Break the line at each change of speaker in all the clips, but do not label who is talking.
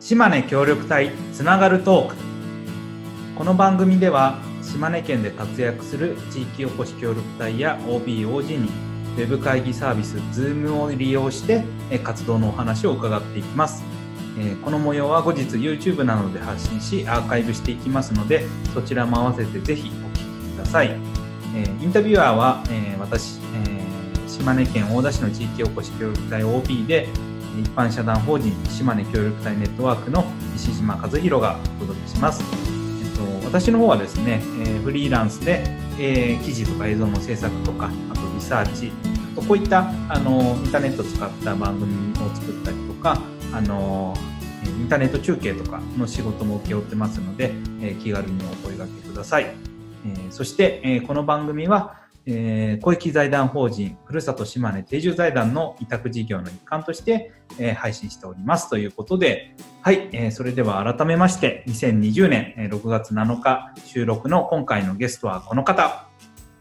島根協力隊つながるトーク。この番組では島根県で活躍する地域おこし協力隊や OBOG にウェブ会議サービス Zoom を利用して活動のお話を伺っていきます。えこの模様は後日 YouTube などで発信しアーカイブしていきますのでそちらも合わせてぜひお聞きくださいえインタビュアーはえ私え島根県大田市の地域おこし協力隊 OB で一般社団法人島根協力隊ネットワークの石島和弘がお届けします。えっと、私の方はですね、えフリーランスで、え、記事とか映像の制作とか、あとリサーチ、あとこういったあのインターネットを使った番組を作ったりとか、あのインターネット中継とかの仕事も請け負ってますので、え、気軽にお声掛けください。え、そして、え、この番組はえー、公益財団法人ふるさと島根定住財団の委託事業の一環として、えー、配信しておりますということで、はい、えー、それでは改めまして、2020年6月7日収録の今回のゲストはこの方、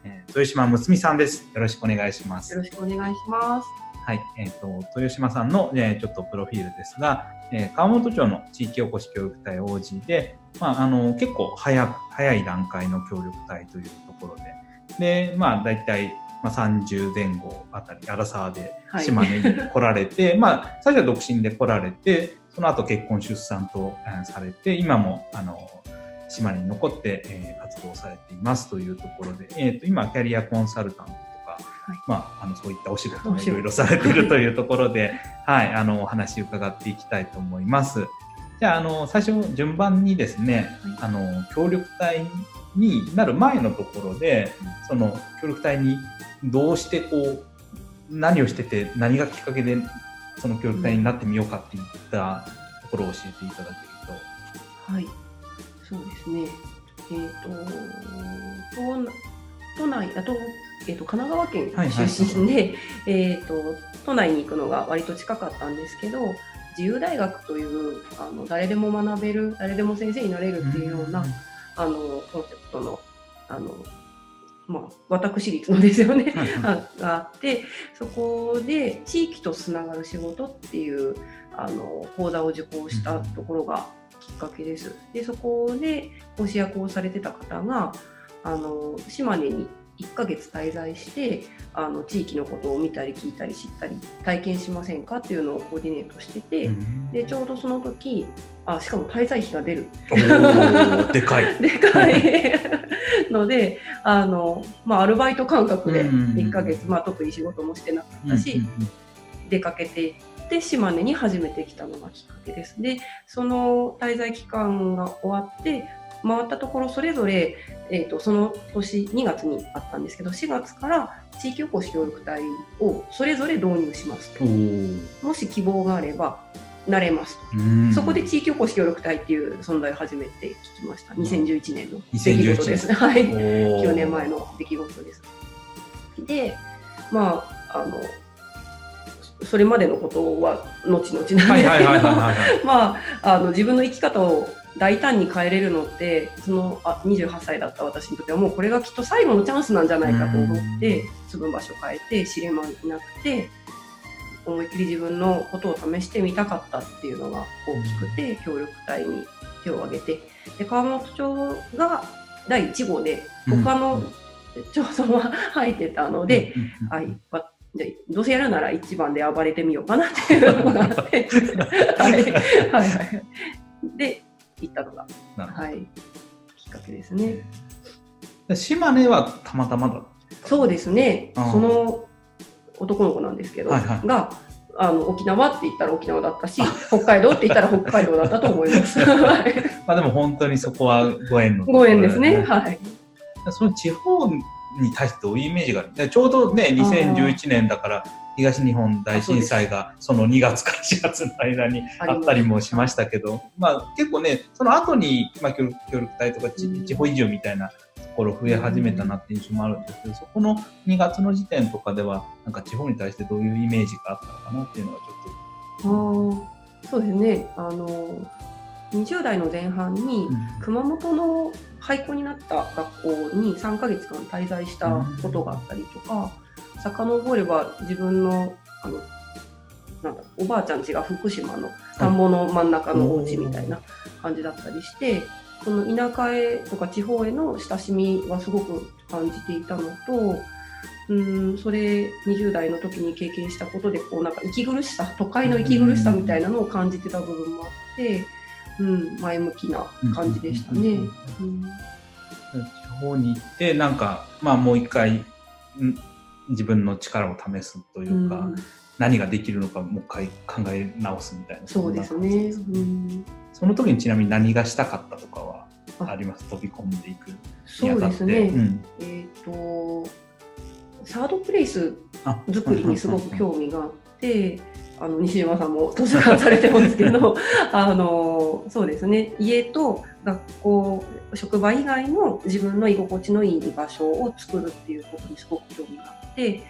えー、豊島睦美さんです。よろしくお願いします。
よろしくお願いします。
はい、えっ、ー、と、豊島さんの、えー、ちょっとプロフィールですが、えー、川本町の地域おこし協力隊 OG で、まあ、あの、結構早、早い段階の協力隊というところで、で、まあ、大体、まあ、30前後あたり、アラサーで島根に来られて、はい、まあ、最初は独身で来られて、その後結婚出産とされて、今も、あの、島根に残って、えー、活動されていますというところで、えっ、ー、と、今、キャリアコンサルタントはい、まあ、あの、そういったお仕事もいろいろされているというところで、はい、あの、お話伺っていきたいと思います。じゃあ、あの、最初、順番にですね、あの、協力隊になる前のところで、その協力隊にどうしてこう何をしてて何がきっかけでその協力隊になってみようかっていったところを教えていただける
と。はい、そうですね。えっ、ー、と都内あと,、えーと、神奈川県出身で、はい。はい、えーと、都内に行くのが割と近かったんですけど自由大学というあの誰でも学べる誰でも先生になれるっていうような、うんあのコンセプトのあの、まあ、私立のですよね。があってそこで地域とつながる仕事っていうあの講座を受講したところがきっかけです。でそこで講師役をされてた方があの島根に1ヶ月滞在してあの地域のことを見たり聞いたり知ったり体験しませんかっていうのをコーディネートしてて、でちょうどその時あしかも滞在費が出る。
でかい。
でかい のであの、まあ、アルバイト感覚で1ヶ月、まあ、特に仕事もしてなかったし、出かけていって島根に初めて来たのがきっかけです。でその滞在期間が終わって回ったところそれぞれ、えーと、その年2月にあったんですけど4月から地域おこし協力隊をそれぞれ導入しますと。もし希望があればなれますと。そこで地域おこし協力隊っていう存在を初めて聞きました。2011年の出来事です、はい。9年前の出来事です。でまああのそれまでのことは後々なんでまああの自分の生き方を大胆に変えれるのってそのあ28歳だった私にとってはもうこれがきっと最後のチャンスなんじゃないかと思って住む場所変えて知れもいなくて思いっきり自分のことを試してみたかったっていうのが大きくて協力隊に手を挙げて。で川本町が第1号で他の町村は入ってたので、はい、でどうせやるなら1番で暴れてみようかなっていうのがあって。はい。はいはい。で行ったのが、はい、きっかけですね。
島根はたまたまだ
そうですね、その男の子なんですけど、はいはい、があの沖縄って言ったら沖縄だったし、北海道って言ったら北海道だったと思います。
まあでも本当にそこはご縁の、
ね、ご縁ですね。はい。
その地方に対してどういうイメージがある？ちょうどね、2011年だから、東日本大震災がその2月から4月の間にあったりもしましたけど、まあ結構ね、その後に、まあ協力隊とか地方移住みたいなところ増え始めたなって印象もあるんですけど、そこの2月の時点とかでは、なんか地方に対してどういうイメージがあったのかなっていうのはちょっと。
あそうですね。あの、20代の前半に熊本の廃校になった学校に3ヶ月間滞在したことがあったりとか、遡れば自分のあのなんだおばあちゃん家が福島の田んぼの真ん中のお家みたいな感じだったりして、その田舎へとか地方への親しみはすごく感じていたのと、うんそれ20代の時に経験したことでこうなんか息苦しさ都会の息苦しさみたいなのを感じてた部分もあって、うん、前向きな感じでしたね。
地方に行ってなんかまあもう一回自分の力を試すというか、うん、何ができるのかもう一回考え直すみたいな
そうですね、う
ん、その時にちなみに何がしたかったとかはあ。ります？飛び込んでいく
そうですね、うん、えっ、ー、とサードプレイス作りにすごく興味があってあの西島さんも図書館されてますけど あのそうですね。家と学校職場以外の自分の居心地のいい場所を作るっていうことにすごく興味があって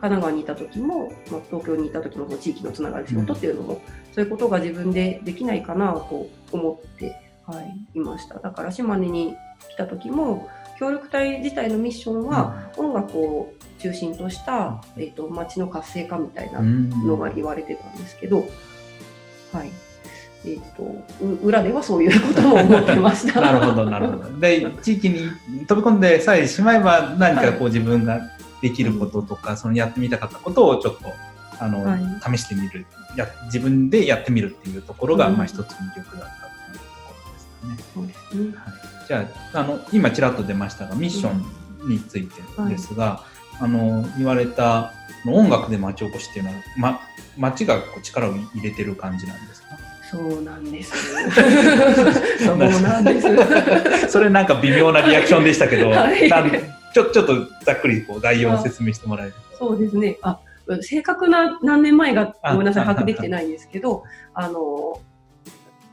神奈川にいた時も、まあ、東京にいた時も地域のつながる仕事っていうのも、うん、そういうことが自分でできないかなと思って、はい、いました。だから島根に来た時も協力隊自体のミッションは、音楽を中心とした、えーと、街の活性化みたいなのが言われてたんですけど、はい。えーと、裏ではそういうことも思ってました。
なるほどなるほど。で地域に飛び込んでさえしまえば何かこう自分ができることとか、はい、そのやってみたかったことをちょっとあの、はい、試してみる。や自分でやってみるっていうところが、うん、まあ、一つ魅力だったっていうところですね。そうですね。はいじゃああの今ちらっと出ましたがミッションについてですが、はい、あの言われた音楽で町おこしっていうのは、ま、町がこう力を入れてる感じなんですか？
そうなんです。そうなんで
す。それなんか微妙なリアクションでしたけど、はい、ちょちょっとざっくりこう概要を説明してもらえる
そうですね。あ正確な何年前がごめんなさい把握できてないんですけど、あの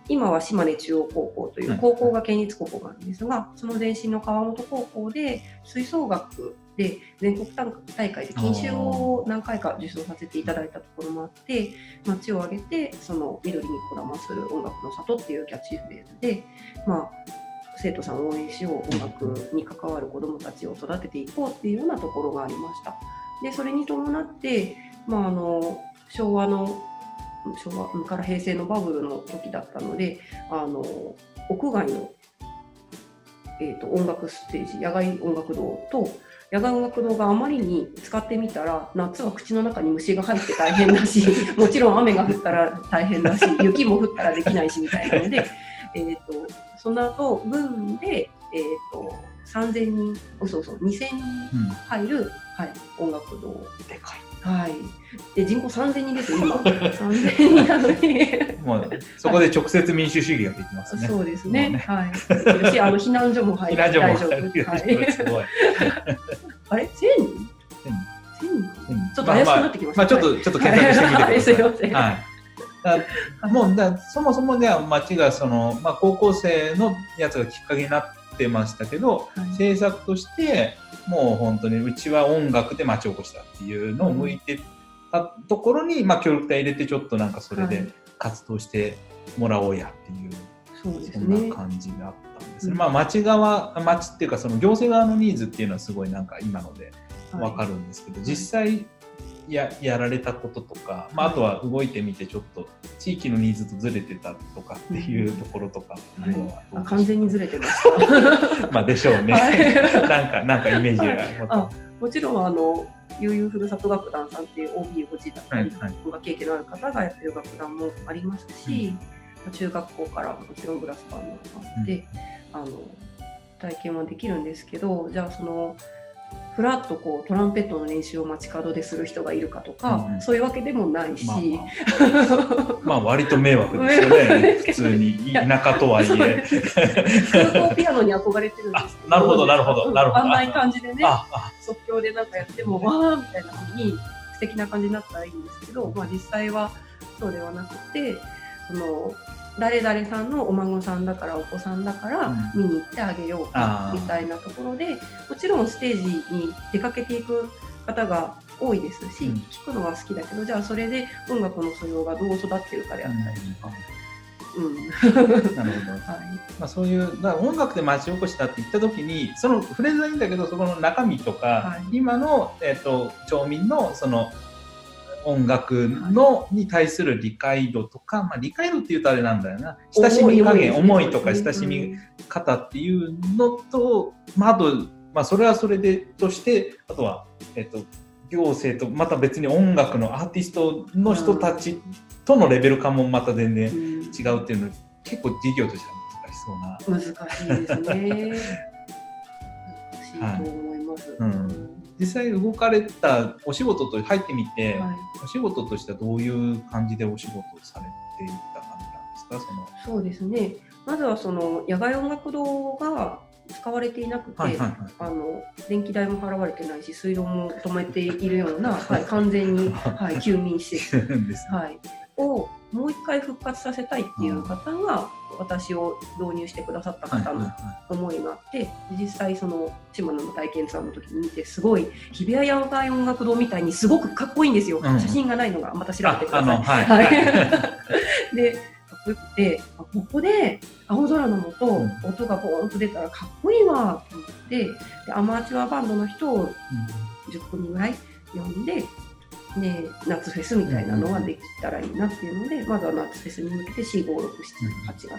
今は島根中央高校という高校が県立高校なんですが、その前身の川本高校で吹奏楽で全国大会で金賞を何回か受賞させていただいたところもあって町を挙げてその緑にこだまする音楽の里っていうキャッチフレーズで、まあ、生徒さんを応援しよう音楽に関わる子どもたちを育てていこうっていうようなところがありました。でそれに伴って、まあ、あの昭和の昭和から平成のバブルの時だったのであの屋外の、えーと、音楽ステージ野外音楽堂と野外音楽堂があまりに使ってみたら夏は口の中に虫が入って大変だし もちろん雨が降ったら大変だし雪も降ったらできないしみたいなので、えーと、その後分で、えーと、3000人そうそう2000人入る、うん、はい、音楽堂。
でかい
はい。で人口3000人です今。3000人なのに
もうそこで直接民主主義ができますね。
そうですね。ねはい。しあの避難所も入って 大丈夫。はい。すごい。あれ？1000人？ちょっと怪しくなってきました。まあ、
ちょっと、ちょっと検索してみてください。すいません。はい。もうだそもそもでは町がその、まあ、高校生のやつがきっかけになってましたけど、はい、政策としてもう本当にうちは音楽で町おこしだっていうのを向いてたところに、まあ、協力隊入れてちょっとなんかそれで活動してもらおうやっていう、はい、そんな感じだったんですね。うん、まあ町側町っていうかその行政側のニーズっていうのはすごいなんか今ので分かるんですけど、はい、実際ややられたこととか、まあ、あとは動いてみてちょっと地域のニーズとずれてたとかっていうところとかは、
はい、完全にずれてました。
まあでしょうね、はい、なんかなんかイメージ
が、はい、もちろんあの悠々ふるさと楽団さんっていう OB ご自宅に文化経験のある方がやってる楽団もありますし、うん、中学校からもちろんブラスバンドがあって、うん、あの体験はできるんですけどじゃあそのふらっとこうトランペットの練習を街角でする人がいるかとか、うん、そういうわけでもないし、まあ、
まあ、まあ割と迷惑ですよね。普通に田舎とはいえ。
空港ピアノに憧れてるんですけど
なるほどなるほどなるほど。
あんな感じでね即興でなんかやってもわあみたいなふうに素敵な感じになったらいいんですけど、まあ、実際はそうではなくてその誰々さんのお孫さんだからお子さんだから見に行ってあげようかみたいなところで、もちろんステージに出かけていく方が多いですし、聞くのは好きだけどじゃあそれで音楽の素養がどう育ってるかであったりとか、うん、
なるほど、はい。まあ、そういうだ音楽で町おこしだって言った時にそのフレーズはいいんだけどそこの中身とか、はい、今の、えーと、町民のその音楽の、はい、に対する理解度とか、まあ、理解度っていうとあれなんだよな親しみ加減思いとか親しみ方っていうのと、まあ、あと、まあ、それはそれでとしてあとは、えっ、ー、と行政とまた別に音楽のアーティストの人たちとのレベル感もまた全然違うっていうの、結構事業としては
難しそうな。難しいですね。はい、うん
実際動かれたお仕事と入ってみて、はい、お仕事としてはどういう感じでお仕事をされていった感じなんですか？
その。そうですね。まずはその野外音楽堂が使われていなくて、はいはいはい、あの電気代も払われてないし水道も止めているような、はい、完全に、はい、休眠施設、はい、をもう一回復活させたいっていう方が私を導入してくださった方の思いがあって、実際その島野の体験ツアーの時に見てすごい日比谷野外音楽堂みたいにすごくかっこいいんですよ、うん、写真がないのがまた調べてください。はい、はい、でかっこよくてここで青空の下、うん、音がボーンと出たらかっこいいわと思ってでアマチュアバンドの人を10組ぐらい呼んでで夏フェスみたいなのができたらいいなっていうので、まずは夏フェスに向けて4、5、6、7、8月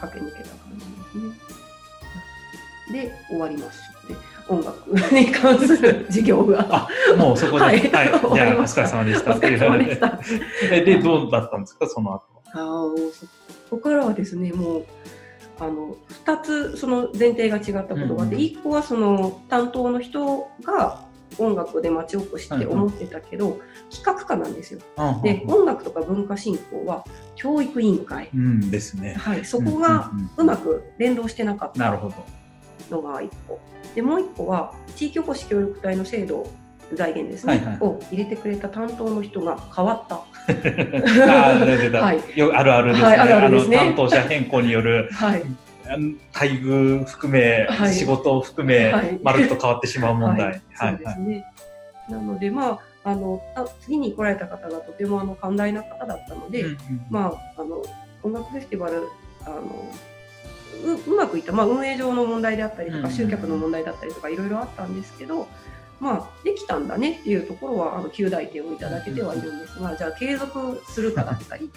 駆け抜けた感じですね。で、終わります。で、音楽に関する授業が。
もうそこで、はい、はい、じゃあ、お疲れ様でした。お疲れ様でした。で、どうだったんですか、その後
あそこからはですね、もう、あの2つその前提が違ったことがあって、うん、1個はその担当の人が音楽で町おこしって思ってたけど、企画家なんですよ。で音楽とか文化振興は教育委員会、
うん、ですね、
はい、そこがうまく連動してなかったのが1個。でもう1個は地域おこし協力隊の制度財源ですね、はいはい、を入れてくれた担当の人が変わった。あ
はい、よあるあるですね。はい、あるあるですね。担当者変更による、はい、待遇含め、はい、仕事を含め、はい、まるっと変わってしまう問題。
はい、そうですね。なので、まあ、あの次に来られた方がとてもあの寛大な方だったので、うんうん、まあ、あの音楽フェスティバルあのううまくいった、まあ、運営上の問題であったりとか、集客の問題だったりとかいろいろあったんですけど、まあ、できたんだねっていうところはあの9大点をいただけてはいるんですが、じゃあ継続するかだったり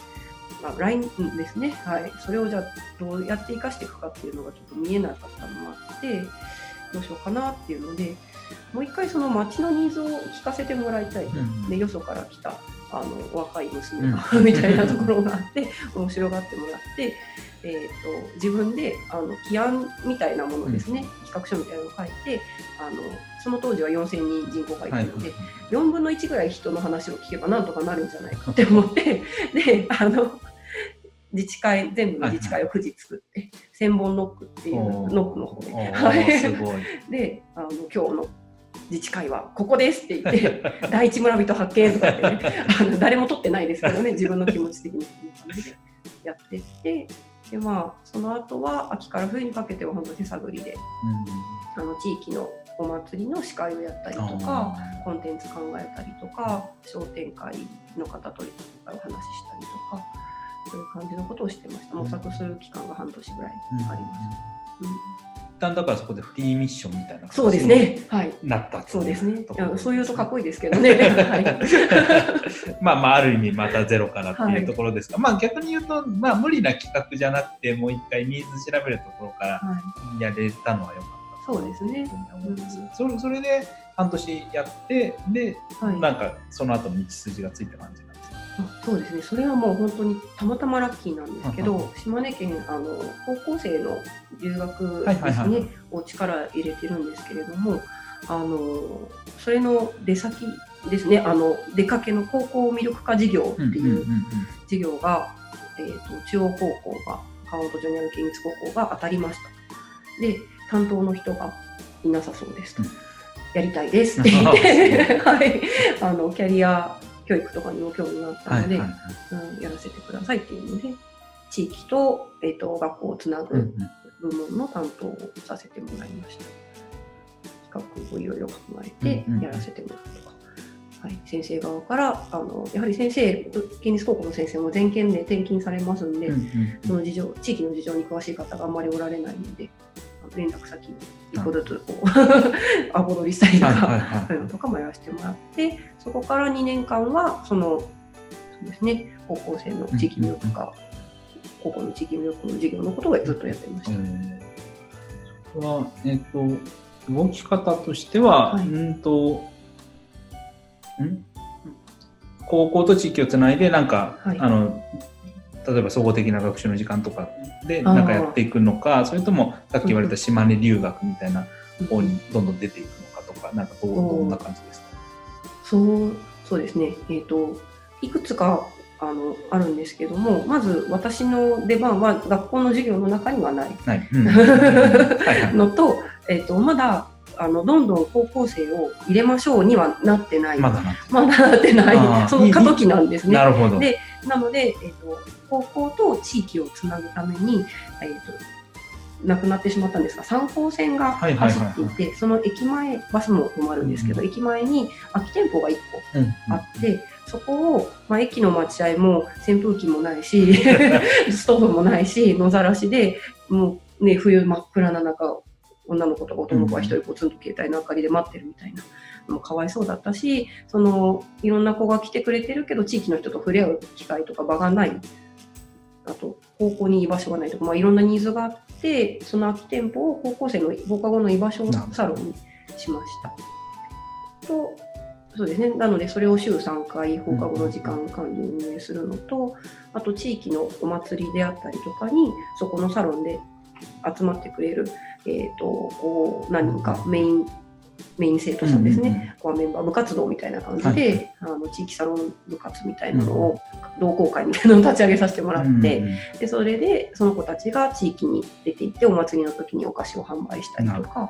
まあ、LINE ですね、はい、それをじゃあどうやって生かしていくかっていうのがちょっと見えなかったのもあってどうしようかなっていうのでもう一回その街のニーズを聞かせてもらいたい、うん、でよそから来たあの若い娘が、うん、みたいなところがあって面白がってもらって。えーと、自分であの起案みたいなものですね、うん、企画書みたいなのを書いてあのその当時は4000人人口がいたので、はい、4分の1ぐらい人の話を聞けばなんとかなるんじゃないかって思って であの自治会全部の自治会を9時作って、千本ノックっていうノックの方で、はい、であの今日の自治会はここですって言って 第一村人発見とかってねあの誰も取ってないですけどね自分の気持ち的に。やってってでまあその後は秋から冬にかけては本当手探りで、うん、あの地域のお祭りの司会をやったりとかコンテンツ考えたりとか商店会の方とお話ししたりとか。そういう感じのことをしてました模索する期間が半年ぐらいありました、うん
一旦だからそこでフリーミッションみたいな
そうですね。はい。
なった
そうですね。そういうとかっこいいですけどね。はい。
まあまあある意味またゼロからっていうところですが、はい、まあ逆に言うとまあ無理な企画じゃなくてもう一回ニーズ調べるところからやれたのは良かった、
そうですね。
それそれで半年やってで、はい、なんかその後の道筋がついた感じ
そうですね。それはもう本当にたまたまラッキーなんですけど、島根県あの高校生の留学ですね、を力入れてるんですけれどもあのそれの出先ですね。あの出かけの高校魅力化事業っていう事業が、えーと、中央高校が川本ジョニアル県立高校が当たりました。で担当の人がいなさそうですと、うん、やりたいですって。言って、はい、あのキャリア教育とかにも興味があったので、はいはいはい。うん、やらせてくださいっていうので地域と,、えーと、学校をつなぐ部門の担当をさせてもらいました。企画をいろいろ考えてやらせてもらうとか。はい、先生側からあのやはり先生県立高校の先生も全県で転勤されますんで、うんうん、その事情地域の事情に詳しい方があんまりおられないので連絡先一個ずつこう アポ取りしたりとか、そういうのとかもやらせてもらってそこから2年間はそのそうですね高校生の地域入力か、高校の地域入力の授業のことをずっとやってました。
それはえっ、ー、と動き方としては、はい、うんとん？高校と地域をつないでなんか、はい、あの例えば総合的な学習の時間とかでなんかやっていくのかそれともさっき言われた島根留学みたいな方にどんどん出ていくのかとかなんかどどんな感じですか？
そうそうですね、えーと、いくつかあのあるんですけどもまず私の出番は学校の授業の中にはない。のと,、えーとまだあのどんどん高校生を入れましょうにはなってない。
まだ
なってない。その過渡期なんですね。
なるほど。
でなので、えーと、高校と地域をつなぐために、えーと、亡くなってしまったんですが3号線が走っていて、その駅前バスも止まるんですけど、うん、駅前に空き店舗が1個あって。うんうん。そこを、まあ、駅の待合も扇風機もないし ストーブもないし野ざらしでもうね冬真っ暗な中女の子とか男の子は一人ポツンと携帯の明かりで待ってるみたいな。のもかわいそうだったしそのいろんな子が来てくれてるけど地域の人と触れ合う機会とか場がない。あと高校に居場所がないとか、まあ、いろんなニーズがあってその空き店舗を高校生の放課後の居場所サロンにしました。とそうですね、なのでそれを週3回放課後の時間管理運営するのと、あと地域のお祭りであったりとかにそこのサロンで集まってくれるえーと、こう何人かメインメイン生徒さんですね、うんうん、メンバー部活動みたいな感じで、はい、あの地域サロン部活みたいなのを、同好会みたいなのを立ち上げさせてもらって、うんうん、でそれでその子たちが地域に出て行ってお祭りの時にお菓子を販売したりとか。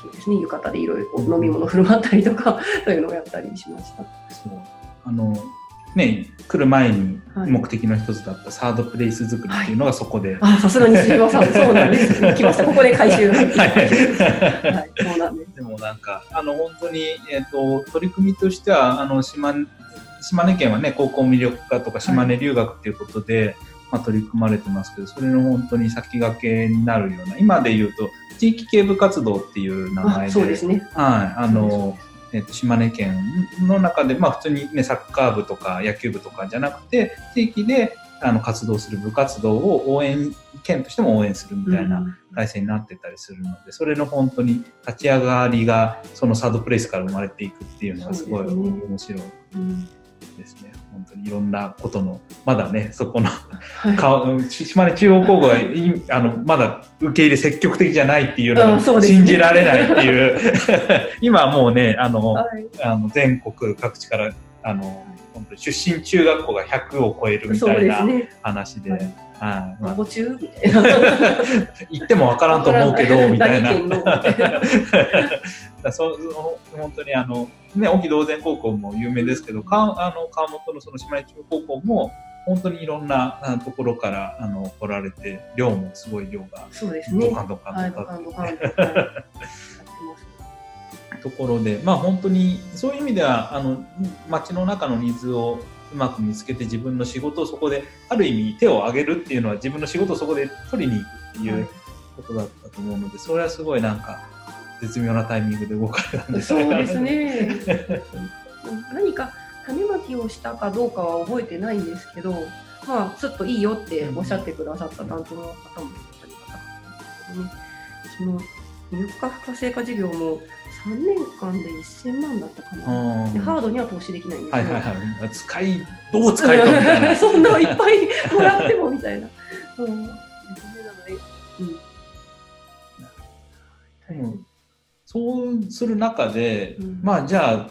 そうですね、浴衣でいろいろ飲み物振る舞ったりとか、そういうのをやったりしました。
そうあのね、来る前に目的の一つだったサードプレイス作りっていうのがそこで。
はい、あ、さすがに杉山さん、そうなんです。来ました。ここで回収。はい、はい、そうなんです。
でもなんか、あの、本当に、えっ、ー、と、取り組みとしては、あの、島、島根県はね、高校魅力化とか島根留学っていうことで、はい、まあ、取り組まれてますけど、それの本当に先駆けになるような、今で言うと、地域警部活動っていう名前で、
そうですね。
はい、あの、えー、と島根県の中で、まあ、普通に、ね、サッカー部とか野球部とかじゃなくて地域であの活動する部活動を応援県としても応援するみたいな体制になってたりするので、それの本当に立ち上がりがそのサードプレイスから生まれていくっていうのがすごい面白いですね。本当にいろんなことのまだねそこの、はい、島根中央高校はあのまだ受け入れ積極的じゃないっていうのが信じられないっていう、ね、今はもうねあの、はい、あの全国各地からあの本当に出身中学校が100を超えるみたいな話で。はい
あ、中み
たいな。言っても分からんと思うけど、みたいな。そ本当にあの、ね、沖同然高校も有名ですけど、かあの川本のその島根中高校も、本当にいろんなところからあの来られて、量もすごい量が、
そうですね。
ドカンドカンドカンドカン。ところで、まあ本当にそういう意味では、あの、街の中のニーズをうまく見つけて自分の仕事をそこで、ある意味手を挙げるっていうのは自分の仕事をそこで取りに行くっていうことだったと思うので、それはすごいなんか、絶妙なタイミングで動かれたんです
そうですね。何か種まきをしたかどうかは覚えてないんですけど、まあ、ちょっといいよっておっしゃってくださった担当の方もいたり方ね。その、入荷付加成果事業も3年間で1000万だったかな。でハードには投資できないんですけど。はいはいはい。
使い、どう使いとみたいな。
そんないっぱいもらってもみたいな。うん。なので、
うん。うんそうする中で、うん、まあじゃあ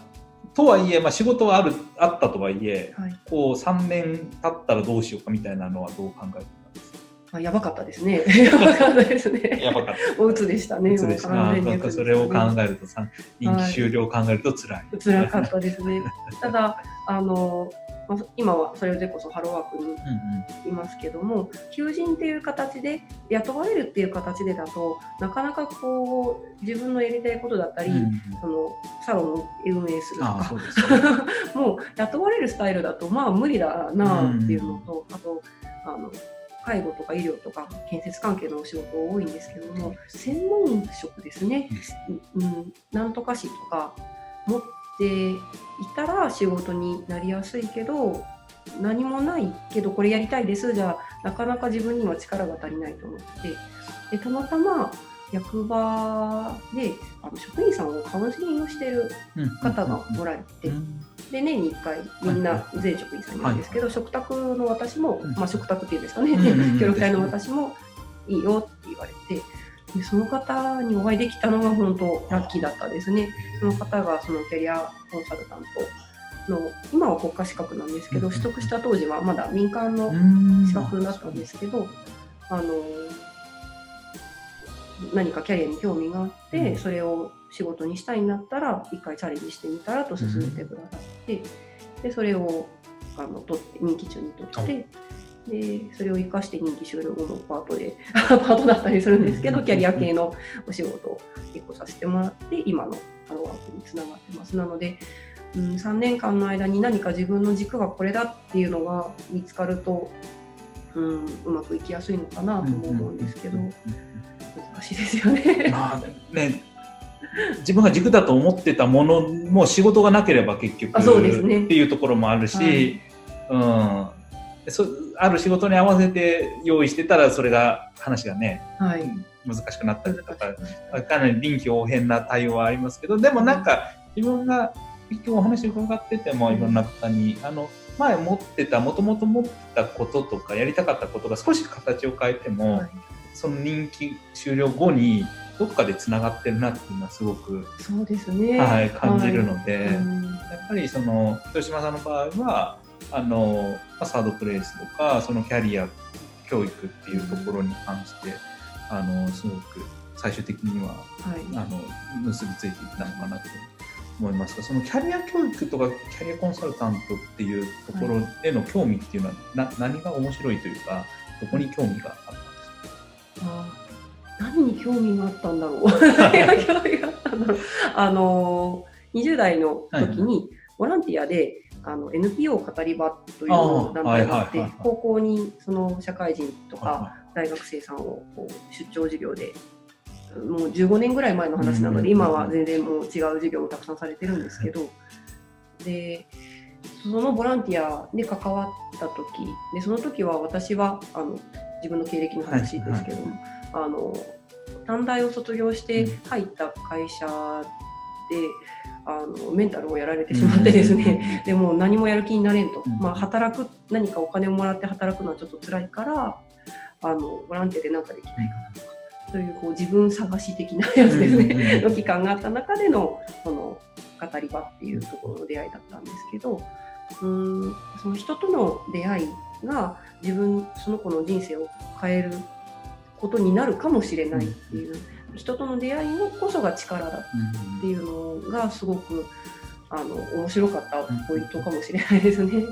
とはいえ、まあ、仕事はあるあったとはいえ、はい、こう3年経ったらどうしようかみたいなのはどう考えて
あやばかったですね。やばかったですね。
やばかった。
おうつでしたね。
うつでした。なんかそれを考えるとさ、任期終了を考えると辛い。
辛かったですね。ただあのまあ、今はそれでこそハローワークにいますけども、うんうん、求人っていう形で雇われるっていう形でだとなかなかこう自分のやりたいことだったり、うんうん、そのサロンを運営するとか もう雇われるスタイルだとまあ無理だなっていうのと、うんうん、あとあの介護とか医療とか建設関係のお仕事多いんですけども専門職ですね、うん、なんとかしとか持っていたら仕事になりやすいけど何もないけどこれやりたいです。じゃなかなか自分には力が足りないと思って。でたまたま役場であの職員さんをカウンセリングしてる方がおられて、で年に1回みんな全職員さんいるんですけど、食卓の私も、まあ、食卓っていうんですかね、協力隊の私もいいよって言われてでその方にお会いできたのが本当ラッキーだったですね。その方がそのキャリアコンサルタントの今は国家資格なんですけど取得した当時はまだ民間の資格だったんですけどあの何かキャリアに興味があって、それを仕事にしたいんだったら一回チャレンジしてみたらと勧めてくださって、でそれをあの取って任期中に取って。でそれを生かして任期終了後のパートで パートだったりするんですけどキャリア系のお仕事を結構させてもらって今のハローワークにつながってます。なので、うん、3年間の間に何か自分の軸がこれだっていうのが見つかると、うん、うまくいきやすいのかなとも思うんですけど、難しいですよね。まあね
自分が軸だと思ってたものも仕事がなければ結局そうです、ね、っていうところもあるし、はい、うん、そある仕事に合わせて用意してたらそれが話がね、はい、難しくなったりとかかなり臨機応変な対応はありますけどでもなんか自分が今日お話伺っててもいろんな方にあの前持ってたもともと持ってたこととかやりたかったことが少し形を変えても、はい、その任期終了後にどっかでつながってるなっていうのはすごく
そうですね、
はい、感じるので、はい、やっぱりその豊島さんの場合はあの、まあ、サードプレイスとかそのキャリア教育っていうところに関して、あのすごく最終的には、はい、あの結びついていったのかなと思いますがそのキャリア教育とかキャリアコンサルタントっていうところへの興味っていうのは、な何が面白いというかどこに興味があったんですか
何に興味があったんだろう。興味があったんだろうあの20代の時にボランティアで、あの NPO 語り場という団体があって、高校にその社会人とか大学生さんをこう出張授業でもう15年ぐらい前の話なので、今は全然もう違う授業もたくさんされてるんですけど、でそのボランティアで関わった時でその時は私はあの自分の経歴の話ですけども、あの短大を卒業して入った会社で、あのメンタルをやられてしまってですね、でも何もやる気になれんと、まあ、働く何かお金をもらって働くのはちょっと辛いからあのボランティアで何かできないかなとか。というこう自分探し的なやつですね、の期間があった中でのその語り場っていうところの出会いだったんですけどうんその人との出会いが自分その子の人生を変えることになるかもしれないっていう、人との出会いこそが力だっていうのがすごく。あの面白かったポイントかもしれないですね。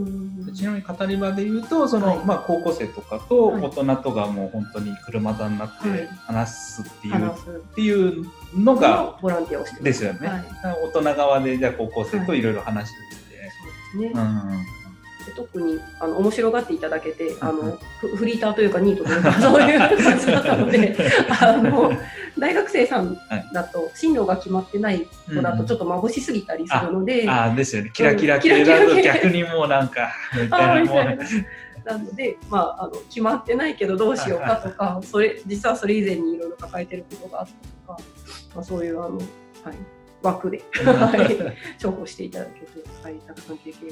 うん、ちなみに語り場で言うとその、はい、まあ、高校生とかと大人とがもう本当に車座になって話すっていう、はい、っていうのが
ボランティアをして
ですよね。はい、大人側でじゃあ高校生とい。ろいろ話して、
そうですね。うん特にあの面白がっていただけてあのフリーターというかニートというか そういう感じだったので あの大学生さんだと進路が決まってない子だとちょっと眩しすぎたりするので、
ああですよね。キラキラ系だと逆にもうなんか みたいな
なので、まあ、あの決まってないけどどうしようかとか、それ実はそれ以前にいろいろ抱えてることがあったとか、まあ、そういうあの、はい、枠で重宝していただけて、はい、たくさん経験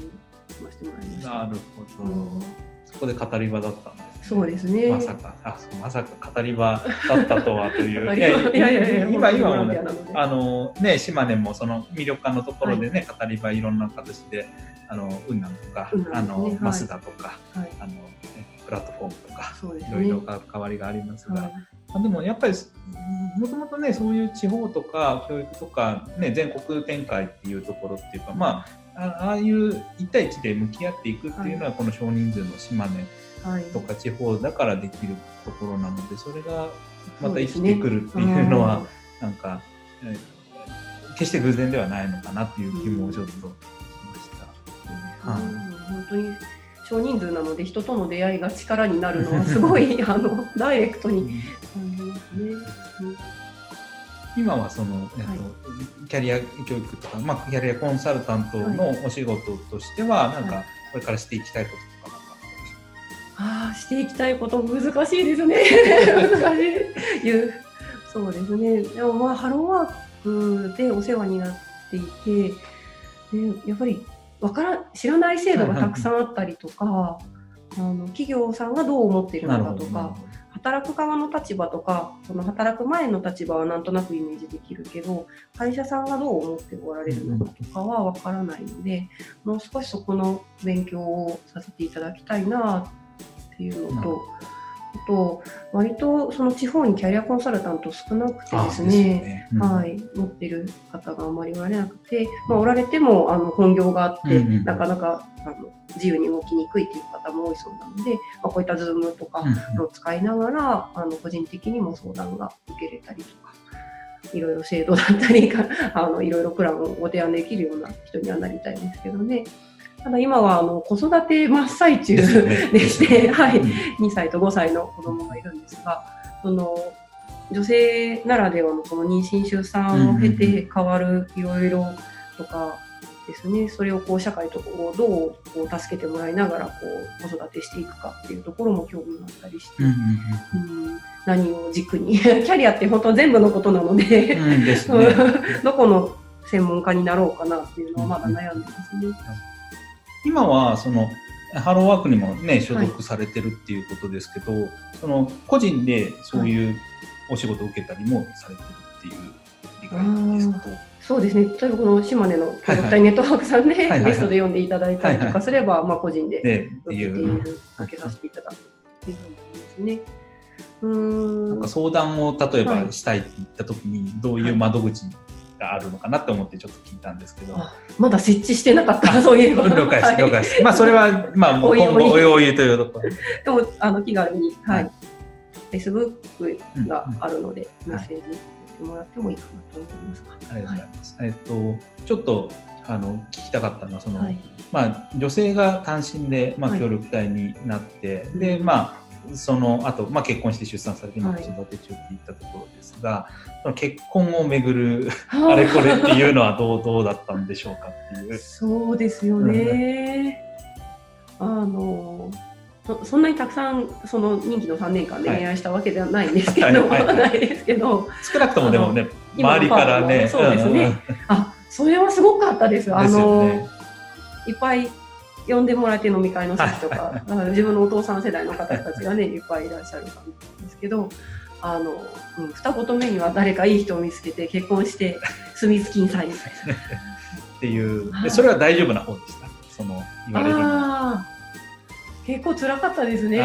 ましてもらいました。なるほど。うん、
そこで語り場だったんです、ね、
そうですね。
まさか、あ、まさか語り場だったとはという。
いやいやいや
今今もね、あのね島根もその魅力感のところでね、はい、語り場いろんな形で、あの雲南とか、ね、あの、はい、増田とか、はい、あの、ね、プラットフォームとか、ね、いろいろ関わりがありますが。はでもやっぱりもともとねそういう地方とか教育とか、ね、全国展開っていうところっていうかまあああいう1対1で向き合っていくっていうのは、この少人数の島根とか地方だからできるところなのでそれがまた生きてくるっていうのは、ね、なんか、え決して偶然ではないのかなっていう気もちょっとしました。
はい、本当に少人数なので人との出会いが力になるのはすごい あのダイレクトに感じますね。うん
今はその、えっと、はい、キャリア教育とか、まあ、キャリアコンサルタントのお仕事としては、はい、なんかこれからしていきたいこととか
ああしていきたいこと難しいですね。難しい。そうですね。でもまあハローワークでお世話になっていてでやっぱりわから知らない制度がたくさんあったりとかあの企業さんがどう思っているのかとか働く側の立場とかその働く前の立場はなんとなくイメージできるけど会社さんがどう思っておられるのかとかは分からないのでもう少しそこの勉強をさせていただきたいなっていうのと。あと割とその地方にキャリアコンサルタント少なくてですね、ねうん、はい、持ってる方があまりおられなくて、まあ、おられてもあの本業があって、うんうん、なかなかあの自由に動きにくいという方も多いそうなので、まあ、こういった Zoom とかを使いながら、あの個人的にも相談が受けれたりとか。いろいろ制度だったり あのいろいろプランをご提案できるような人にはなりたいんですけどね。ただ今はあの子育て真っ最中でして、ね、はい、2歳と5歳の子供がいるんですが、その女性ならではのその妊娠出産を経て変わるいろいろとかですね、それをこう社会とこうどうこう助けてもらいながらこう子育てしていくかっていうところも興味があったりして、うん、何を軸にキャリアって本当全部のことなので、うん、ね、どこの専門家になろうかなっていうのはまだ悩んでますね。
今はそのハローワークにもね所属されてるっていうことですけど、はい、その個人でそういうお仕事を受けたりもされてるっていう理解ですか？
そうですね。例えばこの島根の協力隊ネットワークさんでゲストで読んでいただいたりとかすれば、まあ個人で受けている、受けさせていただくっていうですね。
うん。なんか相談を例えばしたいって言った時にどういう窓口があるのかなと思ってちょっと聞いたんですけど、
まだ設置してなかったそういう
了解です了解です。まあそれはまあもう今後おいおいというところ
で。もあの気軽にはい、フェイスブックがあるので、メッセージもらってもいいかなと思います。
ありがとうございます。えっとちょっとあの聞きたかったのはその、まあ女性が単身でまあ協力隊になって、でまあその後、まあ、結婚して出産されて今子育て中っていったところですが、はい、その結婚をめぐるあれこれっていうのはどうどうだったんでしょうかっていう。
そうですよね。あのそんなにたくさんその任期の3年間で恋愛したわけではないんですけど、ないですけど。
少なくともでもね周りからね
そうですね、あそれはすごかったです。あの、ね、いっぱい呼んでもらって飲み会の席とか、自分のお父さん世代の方たちがね、いっぱいいらっしゃる感じですけど、あの、うん、二言目には誰かいい人を見つけて結婚して住み着きんさいみたいな。
っていう、でそれは大丈夫な方でした？その言われるの
結構辛かったですね。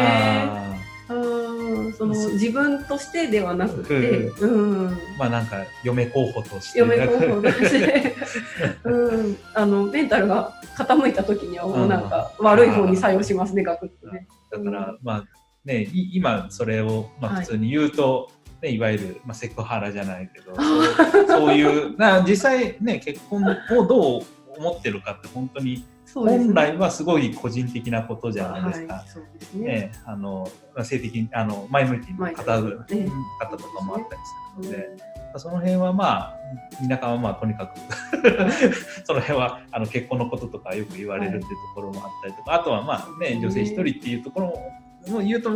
うんその自分としてではなくて、
うん、まあなんか嫁候補として。
嫁候補として、うん、あのメンタルが傾いた時にはもうなんか悪い方に作用しますね、ガクッとね。
だからまあね今それをまあ普通に言うと、ね、いわゆる、まあ、セクハラじゃないけどそうそういうな実際ね結婚をどう思ってるかって本当に本来はすごい個人的なことじゃないですか。はい、そうですね、ね、あの性的あのマイノリティの方,、ね、方とかもあったりするので、うん、その辺はまあ田舎はまあとにかく その辺はあの結婚のこととかよく言われるっていうところもあったりとか、はい、あとはまあね女性一人っていうところも言うと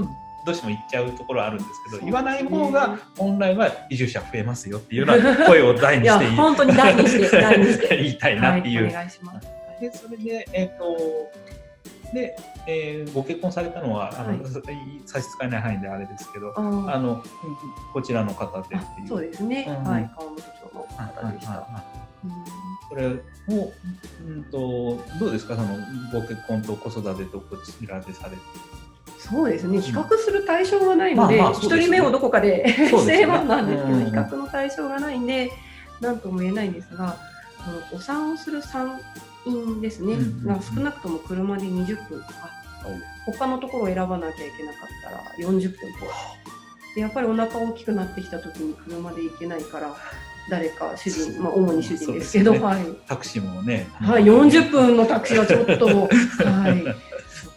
どうしても言っちゃうところはあるんですけど、言わない方が本来は移住者増えますよっていうような声を大にして
本当に大
言いたいなっていう。
はい、お願いします
でそれで、えーとでえー、ご結婚されたのはあの、はい、差し支えない範囲であれですけどあのこちらの方で
っていう。そうですね、うん、はい。川本町の方でした。
これもうんとどうですか？そのご結婚と子育てとこちらでされて。
そうですね。比較する対象がないので一、人目をどこかでしてればなんですけど、比較の対象がないんで何とも言えないんですがお産をする産院ですね、
うんうん
少なくとも車で20分とか。他のところを選ばなきゃいけなかったら40分とでやっぱりお腹大きくなってきた時に車で行けないから誰か主人、まあ、主に主人ですけど、
ね。
はい、
タクシーもね。
はい、40分のタクシーはちょっと、はい、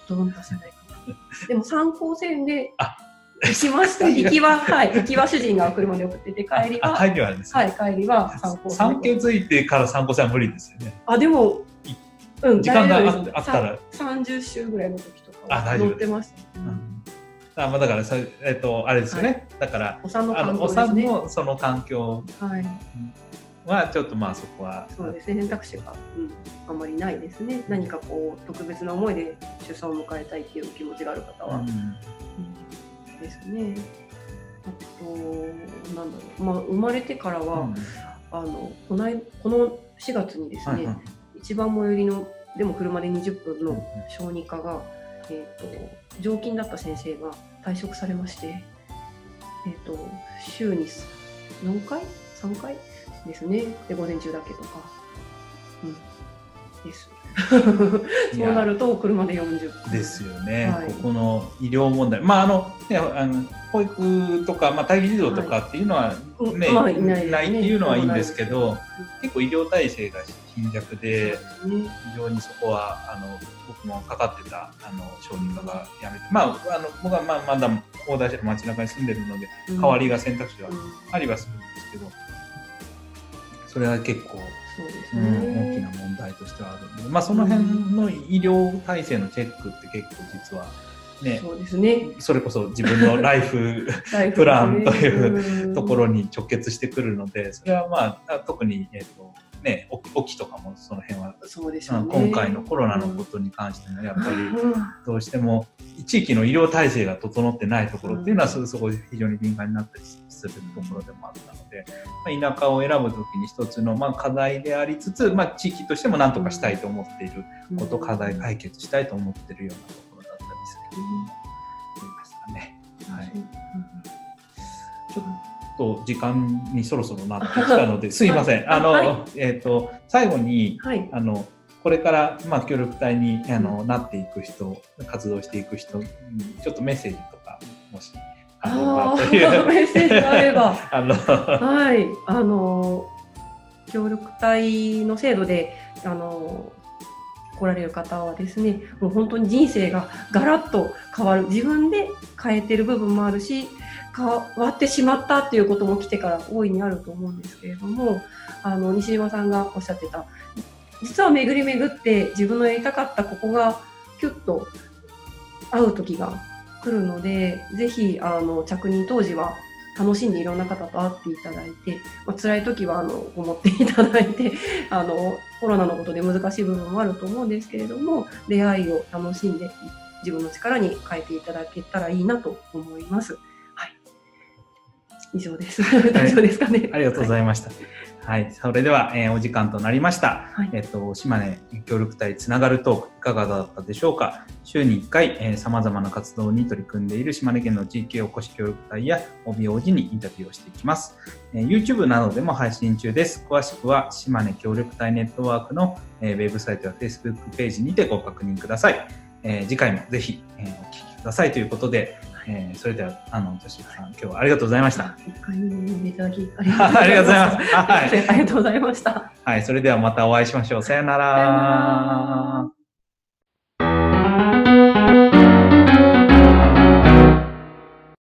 ちょっと出せないかな。でも参考線で
あ
行きました。行きは、はい、行きは主人が車で送ってて、帰り
あ、
は、
帰りはね。
はい、帰りは参考線
産経ついてから参考線は無理ですよね。
あ、でも、うん、
時間があったら。
さ30周ぐらいの時とか乗ってました。
うんあまあ、だからさ、えっと、あれですよね。だから、
お産の
あの、お
環境ですね。
産のその環境
はい、
は、ちょっとまあそこは。
そうですね、選択肢が、うん、あんまりないですね。何かこう、特別な思いで出産を迎えたいっていう気持ちがある方は。
うん
うんですね。あと、なんだろう、まあ、生まれてからは、あの、この間、この4月にですね、
はいはい
一番最寄りの、でも車で20分の小児科が、えっ、と、常勤だった先生が退職されまして、えっ、と、週に4回 ?3 回？ですね。で、午前中だけとか。うん。です。
い
そうな
や
ると、車で40分。
ですよね、
はい。
ここの医療問題、まああのね、あの保育とか、まあ、待機児童とかっていうのは、
うん
ね
まあいないですね。
ないっていうのはいいんですけど、結構医療体制が貧弱で、
ね。
非常にそこはあの僕もかかってたあの小児科が辞めて、まあ、あの僕はまあまだ大田市の街中に住んでるので、
うん。
代わりが選択肢は
うん。
ありはするんですけど、それは結構、
そうです
うん
ね。
大きな問題としてはあるので、まあ、その辺の医療体制のチェックって結構実はね、
そうですね。
それこそ自分のライフ プランという
うん
ところに直結してくるので、それはまあ、特に、えっ、と、ね、おおきとかもその辺は、
そうですよね。
今回のコロナのことに関してはやっぱり
う ん
どうしても地域の医療体制が整ってないところっていうのはそそこで非常に敏感になったりするところでもあったので、まあ、田舎を選ぶときに一つのまあ課題でありつつ、まあ、地域としても何とかしたいと思っていること、課題解決したいと思っているようなところだったりするけども、ありましたね。はいちょっと時間にそろそろなってきたので、すいません。あの、
はい
えっ、と、最後に、
はい。
あの、これから、まあ、協力隊にあのなっていく人、活動していく人に、ちょっとメッセージとか、もし、あれ
あ。メッセージがあれば。
あの、
はい。あの、協力隊の制度で、あの、来られる方はですね、もう本当に人生がガラッと変わる。自分で変えてる部分もあるし、変わってしまったっていうことも来てから大いにあると思うんですけれども、あの、西島さんがおっしゃってた、実は巡り巡って自分のやりたかったここがキュッと会う時が来るので、ぜひ、あの、着任当時は楽しんでいろんな方と会っていただいて、まあ、辛い時はあの思っていただいて あのコロナのことで難しい部分もあると思うんですけれども出会いを楽しんで自分の力に変えていただけたらいいなと思います。はい、以上です。大丈夫ですかね？
ありがとうございました。はい、それでは、えーお時間となりました。
はい
えっと、島根協力隊つながるトーク、いかがだったでしょうか？週に1回、えー、様々な活動に取り組んでいる島根県の地域おこし協力隊や OBOG にインタビューをしていきます。えー YouTube などでも配信中です。詳しくは、島根協力隊ネットワークの、えーウェブサイトや Facebook ページにてご確認ください。えー次回もぜひ、えーお聞きくださいということで、えーそれでは、あの、敏郎さん、今日はありがとうございました。
一回目に呼んでいただきあ
ありがとうございます。
す。
はい。
ありがとうございました。
はい、それではまたお会いしましょう。さよな
さよなら
ら。